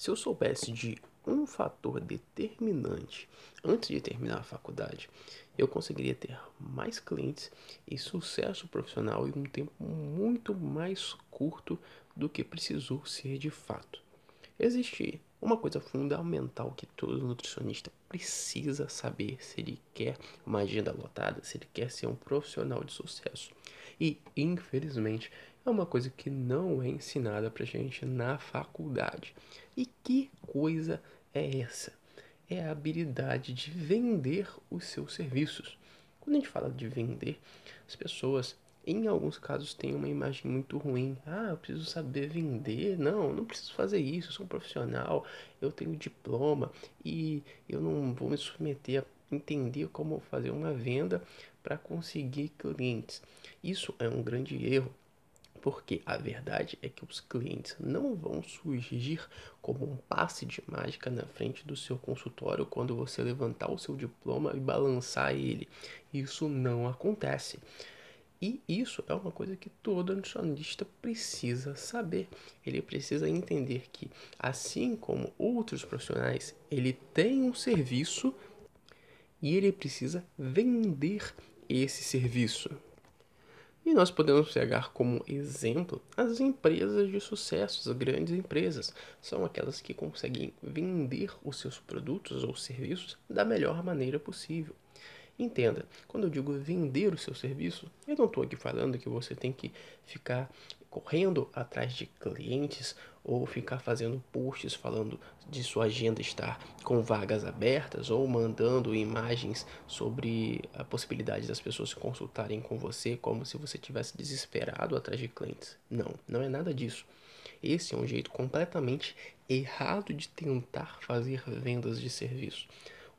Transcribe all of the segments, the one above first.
Se eu soubesse de um fator determinante antes de terminar a faculdade, eu conseguiria ter mais clientes e sucesso profissional em um tempo muito mais curto do que precisou ser de fato. Existe uma coisa fundamental que todo nutricionista precisa saber se ele quer uma agenda lotada, se ele quer ser um profissional de sucesso. E, infelizmente, é uma coisa que não é ensinada pra gente na faculdade. E que coisa é essa? É a habilidade de vender os seus serviços. Quando a gente fala de vender, as pessoas em alguns casos tem uma imagem muito ruim. Ah, eu preciso saber vender. Não, não preciso fazer isso. Eu sou um profissional, eu tenho diploma e eu não vou me submeter a entender como fazer uma venda para conseguir clientes. Isso é um grande erro. Porque a verdade é que os clientes não vão surgir como um passe de mágica na frente do seu consultório quando você levantar o seu diploma e balançar ele. Isso não acontece. E isso é uma coisa que todo nutricionista precisa saber. Ele precisa entender que, assim como outros profissionais, ele tem um serviço e ele precisa vender esse serviço. E nós podemos pegar como exemplo as empresas de sucesso, as grandes empresas. São aquelas que conseguem vender os seus produtos ou serviços da melhor maneira possível. Entenda, quando eu digo vender o seu serviço, eu não estou aqui falando que você tem que ficar correndo atrás de clientes ou ficar fazendo posts falando de sua agenda estar com vagas abertas ou mandando imagens sobre a possibilidade das pessoas se consultarem com você como se você tivesse desesperado atrás de clientes. Não, não é nada disso. Esse é um jeito completamente errado de tentar fazer vendas de serviço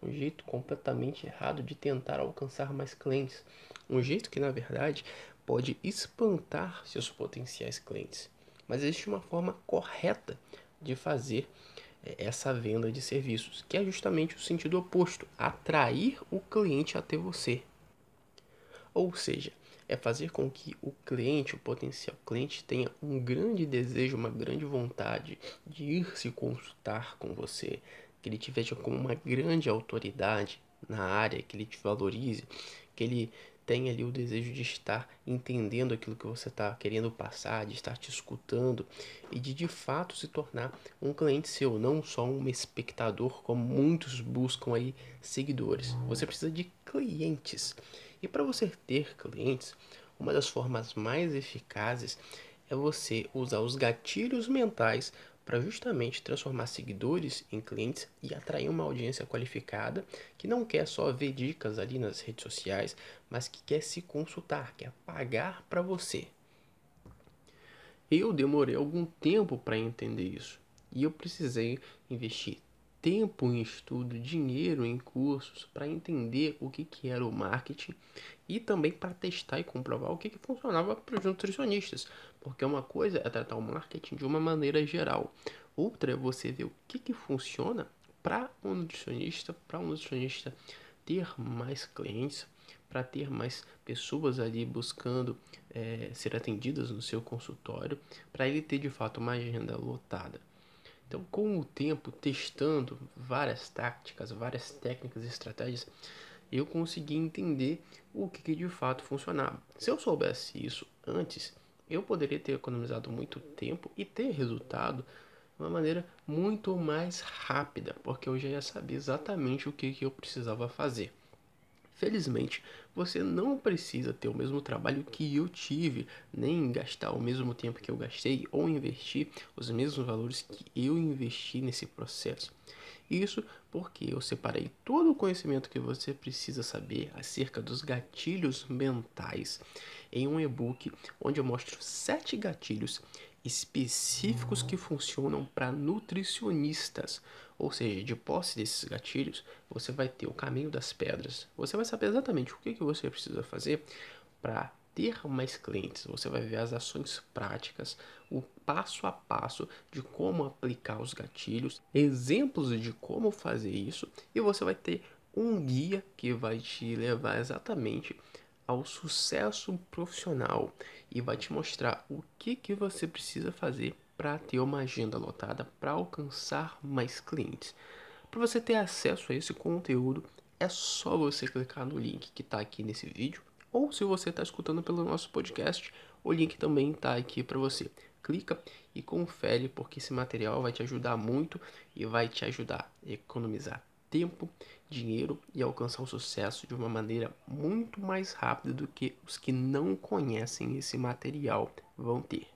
um jeito completamente errado de tentar alcançar mais clientes, um jeito que na verdade pode espantar seus potenciais clientes. Mas existe uma forma correta de fazer eh, essa venda de serviços, que é justamente o sentido oposto, atrair o cliente até você. Ou seja, é fazer com que o cliente, o potencial cliente, tenha um grande desejo, uma grande vontade de ir se consultar com você, que ele te veja como uma grande autoridade na área, que ele te valorize, que ele tenha ali o desejo de estar entendendo aquilo que você está querendo passar, de estar te escutando e de de fato se tornar um cliente seu, não só um espectador, como muitos buscam aí seguidores. Você precisa de clientes. E para você ter clientes, uma das formas mais eficazes é você usar os gatilhos mentais para justamente transformar seguidores em clientes e atrair uma audiência qualificada que não quer só ver dicas ali nas redes sociais, mas que quer se consultar, quer pagar para você. Eu demorei algum tempo para entender isso e eu precisei investir tempo em estudo, dinheiro em cursos para entender o que, que era o marketing e também para testar e comprovar o que, que funcionava para os nutricionistas. Porque uma coisa é tratar o marketing de uma maneira geral, outra é você ver o que, que funciona para um nutricionista, para um nutricionista ter mais clientes, para ter mais pessoas ali buscando é, ser atendidas no seu consultório, para ele ter de fato uma agenda lotada. Então, com o tempo, testando várias táticas, várias técnicas e estratégias, eu consegui entender o que, que de fato funcionava. Se eu soubesse isso antes, eu poderia ter economizado muito tempo e ter resultado de uma maneira muito mais rápida, porque eu já ia saber exatamente o que, que eu precisava fazer. Felizmente, você não precisa ter o mesmo trabalho que eu tive, nem gastar o mesmo tempo que eu gastei ou investir os mesmos valores que eu investi nesse processo. Isso porque eu separei todo o conhecimento que você precisa saber acerca dos gatilhos mentais em um e-book onde eu mostro sete gatilhos específicos que funcionam para nutricionistas. Ou seja, de posse desses gatilhos, você vai ter o caminho das pedras. Você vai saber exatamente o que, que você precisa fazer para ter mais clientes. Você vai ver as ações práticas, o passo a passo de como aplicar os gatilhos, exemplos de como fazer isso, e você vai ter um guia que vai te levar exatamente ao sucesso profissional e vai te mostrar o que, que você precisa fazer para ter uma agenda lotada para alcançar mais clientes. Para você ter acesso a esse conteúdo, é só você clicar no link que está aqui nesse vídeo, ou se você está escutando pelo nosso podcast, o link também está aqui para você. Clica e confere, porque esse material vai te ajudar muito e vai te ajudar a economizar tempo, dinheiro e alcançar o sucesso de uma maneira muito mais rápida do que os que não conhecem esse material vão ter.